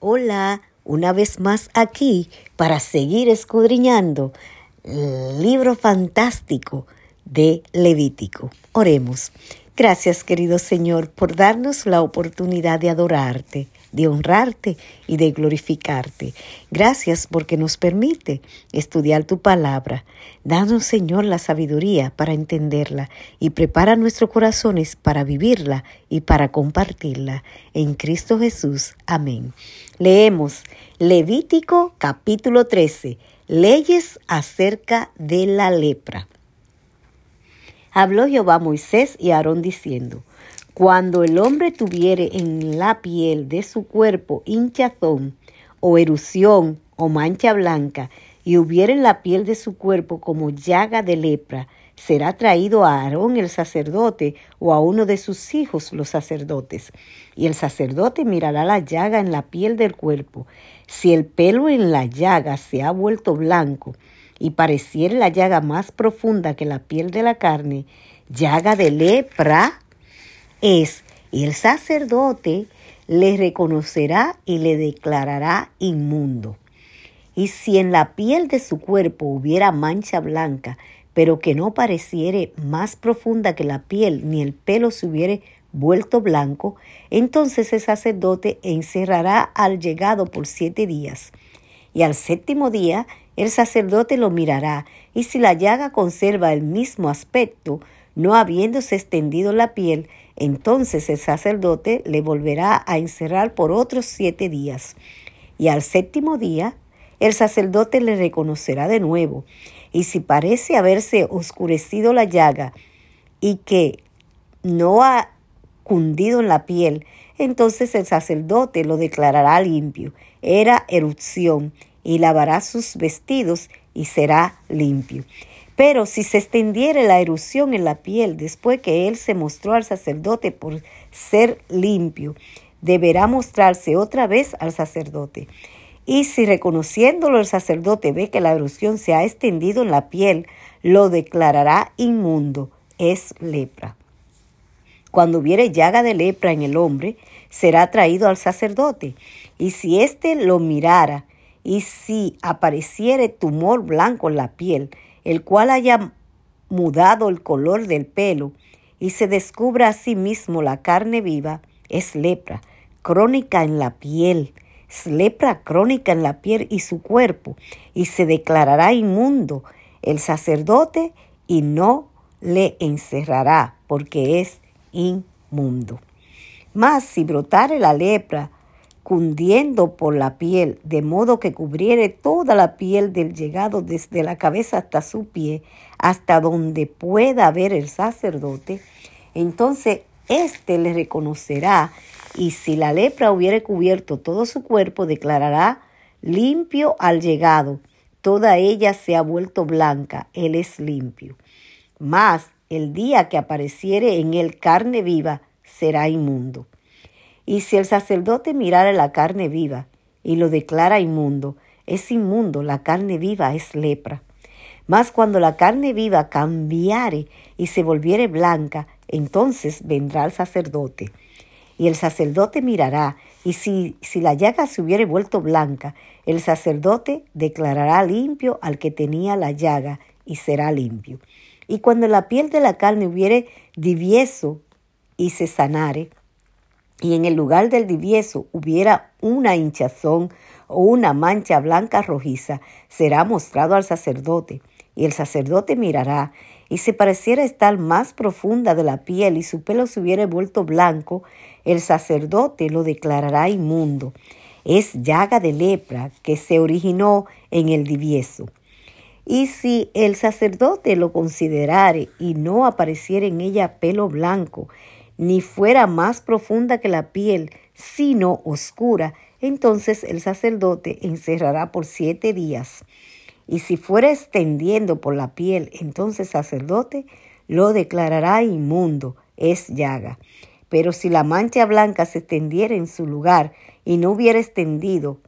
Hola, una vez más aquí para seguir escudriñando el libro fantástico de Levítico. Oremos. Gracias, querido Señor, por darnos la oportunidad de adorarte, de honrarte y de glorificarte. Gracias porque nos permite estudiar tu palabra. Danos, Señor, la sabiduría para entenderla y prepara nuestros corazones para vivirla y para compartirla. En Cristo Jesús. Amén. Leemos Levítico capítulo 13. Leyes acerca de la lepra. Habló Jehová a Moisés y a Aarón diciendo, Cuando el hombre tuviere en la piel de su cuerpo hinchazón, o erupción, o mancha blanca, y hubiere en la piel de su cuerpo como llaga de lepra, será traído a Aarón el sacerdote o a uno de sus hijos los sacerdotes. Y el sacerdote mirará la llaga en la piel del cuerpo. Si el pelo en la llaga se ha vuelto blanco, y pareciera la llaga más profunda que la piel de la carne, llaga de lepra es, y el sacerdote le reconocerá y le declarará inmundo. Y si en la piel de su cuerpo hubiera mancha blanca, pero que no pareciere más profunda que la piel, ni el pelo se hubiere vuelto blanco, entonces el sacerdote encerrará al llegado por siete días. Y al séptimo día el sacerdote lo mirará, y si la llaga conserva el mismo aspecto, no habiéndose extendido la piel, entonces el sacerdote le volverá a encerrar por otros siete días. Y al séptimo día, el sacerdote le reconocerá de nuevo, y si parece haberse oscurecido la llaga y que no ha cundido en la piel, entonces el sacerdote lo declarará limpio. Era erupción, y lavará sus vestidos y será limpio. Pero si se extendiere la erupción en la piel después que él se mostró al sacerdote por ser limpio, deberá mostrarse otra vez al sacerdote. Y si reconociéndolo el sacerdote ve que la erupción se ha extendido en la piel, lo declarará inmundo, es lepra. Cuando hubiere llaga de lepra en el hombre, será traído al sacerdote, y si éste lo mirara y si apareciere tumor blanco en la piel, el cual haya mudado el color del pelo, y se descubra a sí mismo la carne viva, es lepra, crónica en la piel, es lepra crónica en la piel y su cuerpo, y se declarará inmundo el sacerdote y no le encerrará, porque es inmundo. Mas si brotare la lepra cundiendo por la piel, de modo que cubriere toda la piel del llegado desde la cabeza hasta su pie, hasta donde pueda ver el sacerdote, entonces éste le reconocerá, y si la lepra hubiere cubierto todo su cuerpo, declarará limpio al llegado, toda ella se ha vuelto blanca, él es limpio. Mas el día que apareciere en él carne viva, será inmundo. Y si el sacerdote mirara la carne viva y lo declara inmundo, es inmundo, la carne viva es lepra. Mas cuando la carne viva cambiare y se volviere blanca, entonces vendrá el sacerdote. Y el sacerdote mirará, y si, si la llaga se hubiere vuelto blanca, el sacerdote declarará limpio al que tenía la llaga, y será limpio. Y cuando la piel de la carne hubiere divieso y se sanare, y en el lugar del divieso hubiera una hinchazón o una mancha blanca rojiza, será mostrado al sacerdote, y el sacerdote mirará, y si pareciera estar más profunda de la piel y su pelo se hubiere vuelto blanco, el sacerdote lo declarará inmundo. Es llaga de lepra que se originó en el divieso. Y si el sacerdote lo considerare y no apareciera en ella pelo blanco, ni fuera más profunda que la piel, sino oscura, entonces el sacerdote encerrará por siete días. Y si fuera extendiendo por la piel, entonces sacerdote lo declarará inmundo, es llaga. Pero si la mancha blanca se extendiera en su lugar y no hubiera extendido,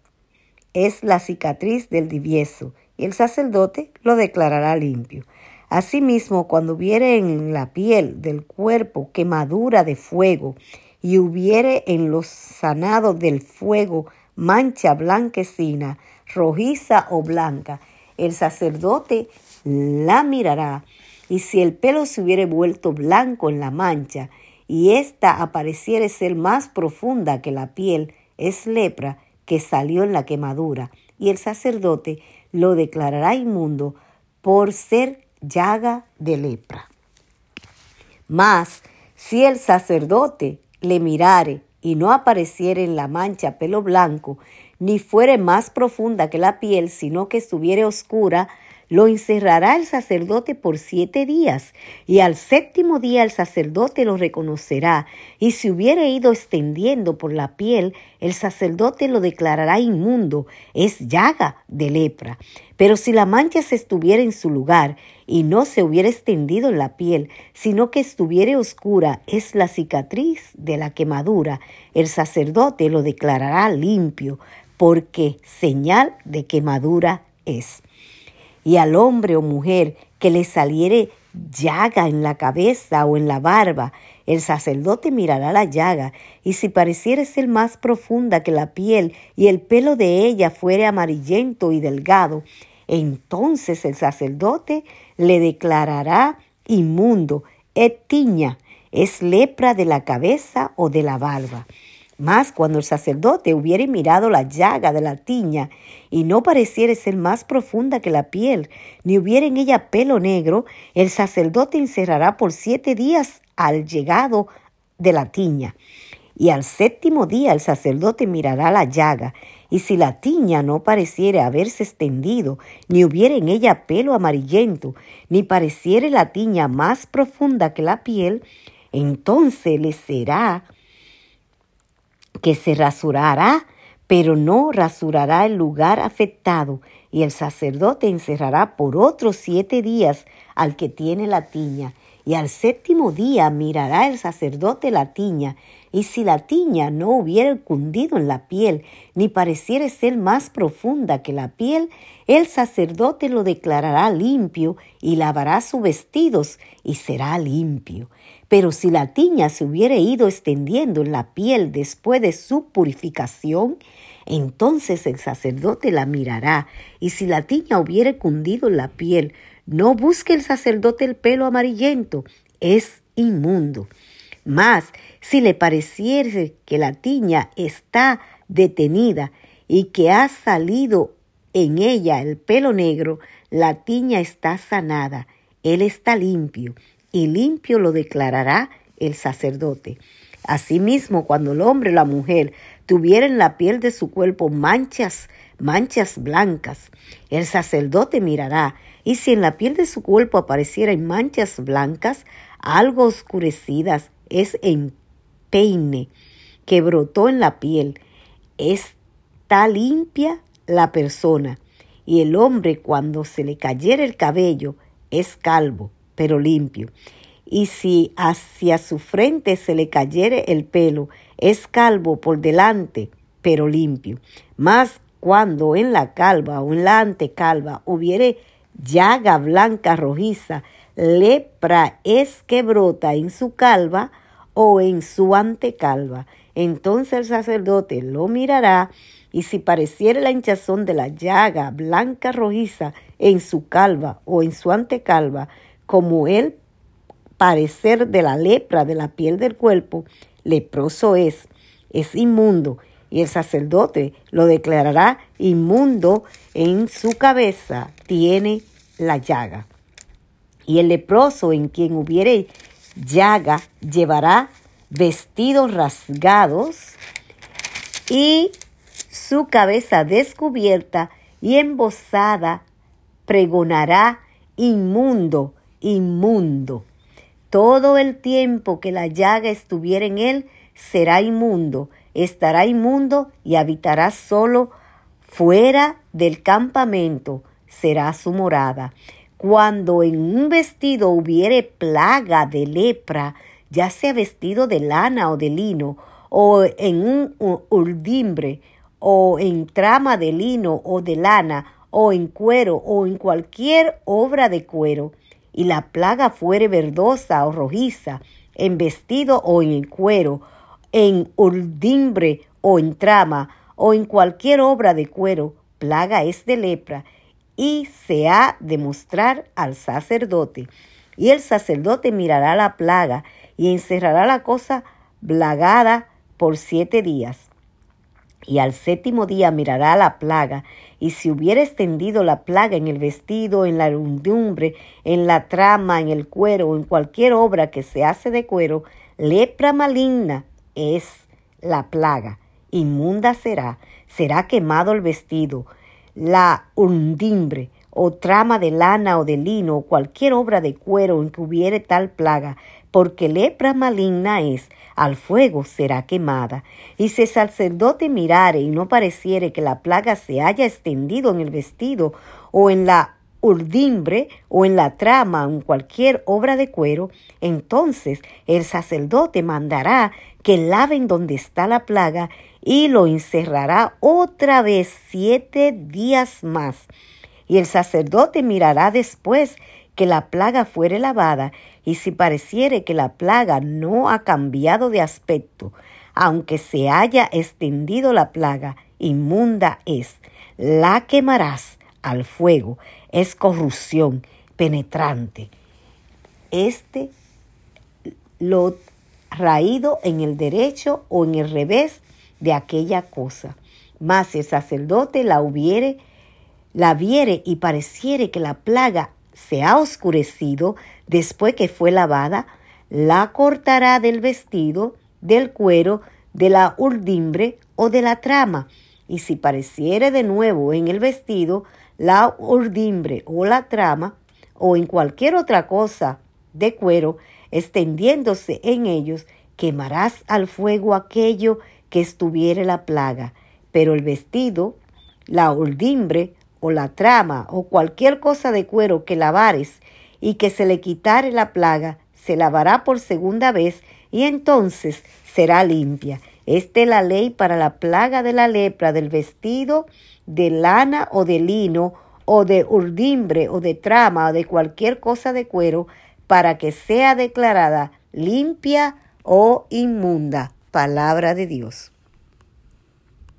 es la cicatriz del divieso, y el sacerdote lo declarará limpio. Asimismo, cuando hubiere en la piel del cuerpo quemadura de fuego, y hubiere en los sanados del fuego mancha blanquecina, rojiza o blanca, el sacerdote la mirará, y si el pelo se hubiere vuelto blanco en la mancha, y ésta apareciere ser más profunda que la piel, es lepra que salió en la quemadura, y el sacerdote lo declarará inmundo por ser llaga de lepra. Mas si el sacerdote le mirare y no apareciere en la mancha pelo blanco, ni fuere más profunda que la piel, sino que estuviere oscura, lo encerrará el sacerdote por siete días, y al séptimo día el sacerdote lo reconocerá, y si hubiere ido extendiendo por la piel, el sacerdote lo declarará inmundo, es llaga de lepra. Pero si la mancha se estuviera en su lugar, y no se hubiera extendido en la piel, sino que estuviere oscura, es la cicatriz de la quemadura, el sacerdote lo declarará limpio, porque señal de quemadura es y al hombre o mujer que le saliere llaga en la cabeza o en la barba, el sacerdote mirará la llaga, y si pareciere ser más profunda que la piel y el pelo de ella fuere amarillento y delgado, entonces el sacerdote le declarará inmundo, et tiña, es lepra de la cabeza o de la barba. Mas cuando el sacerdote hubiere mirado la llaga de la tiña y no pareciere ser más profunda que la piel, ni hubiere en ella pelo negro, el sacerdote encerrará por siete días al llegado de la tiña. Y al séptimo día el sacerdote mirará la llaga, y si la tiña no pareciere haberse extendido, ni hubiere en ella pelo amarillento, ni pareciere la tiña más profunda que la piel, entonces le será que se rasurará, pero no rasurará el lugar afectado, y el sacerdote encerrará por otros siete días al que tiene la tiña, y al séptimo día mirará el sacerdote la tiña, y si la tiña no hubiera cundido en la piel, ni pareciere ser más profunda que la piel, el sacerdote lo declarará limpio y lavará sus vestidos y será limpio. Pero si la tiña se hubiere ido extendiendo en la piel después de su purificación, entonces el sacerdote la mirará, y si la tiña hubiere cundido en la piel, no busque el sacerdote el pelo amarillento, es inmundo. Mas si le pareciere que la tiña está detenida y que ha salido en ella el pelo negro, la tiña está sanada, él está limpio, y limpio lo declarará el sacerdote. Asimismo, cuando el hombre o la mujer tuviera en la piel de su cuerpo manchas, manchas blancas, el sacerdote mirará, y si en la piel de su cuerpo aparecieran manchas blancas, algo oscurecidas, es en peine que brotó en la piel, está limpia la persona, y el hombre cuando se le cayera el cabello es calvo pero limpio. Y si hacia su frente se le cayere el pelo, es calvo por delante, pero limpio. Mas cuando en la calva o en la antecalva hubiere llaga blanca rojiza, lepra es que brota en su calva o en su antecalva. Entonces el sacerdote lo mirará y si pareciere la hinchazón de la llaga blanca rojiza en su calva o en su antecalva, como el parecer de la lepra de la piel del cuerpo, leproso es, es inmundo, y el sacerdote lo declarará inmundo en su cabeza, tiene la llaga. Y el leproso en quien hubiere llaga llevará vestidos rasgados y su cabeza descubierta y embosada pregonará inmundo inmundo. Todo el tiempo que la llaga estuviera en él, será inmundo, estará inmundo y habitará solo fuera del campamento, será su morada. Cuando en un vestido hubiere plaga de lepra, ya sea vestido de lana o de lino, o en un urdimbre, o en trama de lino o de lana, o en cuero, o en cualquier obra de cuero, y la plaga fuere verdosa o rojiza, en vestido o en cuero, en urdimbre o en trama, o en cualquier obra de cuero, plaga es de lepra, y se ha de mostrar al sacerdote. Y el sacerdote mirará la plaga y encerrará la cosa blagada por siete días. Y al séptimo día mirará la plaga, y si hubiera extendido la plaga en el vestido, en la rundumbre, en la trama, en el cuero o en cualquier obra que se hace de cuero, lepra maligna es la plaga. Inmunda será, será quemado el vestido, la undimbre, o trama de lana o de lino, o cualquier obra de cuero en que hubiere tal plaga, porque lepra maligna es, al fuego será quemada. Y si el sacerdote mirare y no pareciere que la plaga se haya extendido en el vestido o en la urdimbre o en la trama o en cualquier obra de cuero, entonces el sacerdote mandará que laven donde está la plaga y lo encerrará otra vez siete días más. Y el sacerdote mirará después que la plaga fuere lavada, y si pareciere que la plaga no ha cambiado de aspecto, aunque se haya extendido la plaga, inmunda es, la quemarás al fuego, es corrupción penetrante. Este lo raído en el derecho o en el revés de aquella cosa. Mas si el sacerdote la hubiere, la viere y pareciere que la plaga se ha oscurecido después que fue lavada, la cortará del vestido, del cuero, de la urdimbre o de la trama. Y si pareciere de nuevo en el vestido, la urdimbre o la trama, o en cualquier otra cosa de cuero, extendiéndose en ellos, quemarás al fuego aquello que estuviere la plaga, pero el vestido, la urdimbre o la trama o cualquier cosa de cuero que lavares y que se le quitare la plaga, se lavará por segunda vez y entonces será limpia. Esta es la ley para la plaga de la lepra del vestido de lana o de lino o de urdimbre o de trama o de cualquier cosa de cuero para que sea declarada limpia o inmunda palabra de Dios.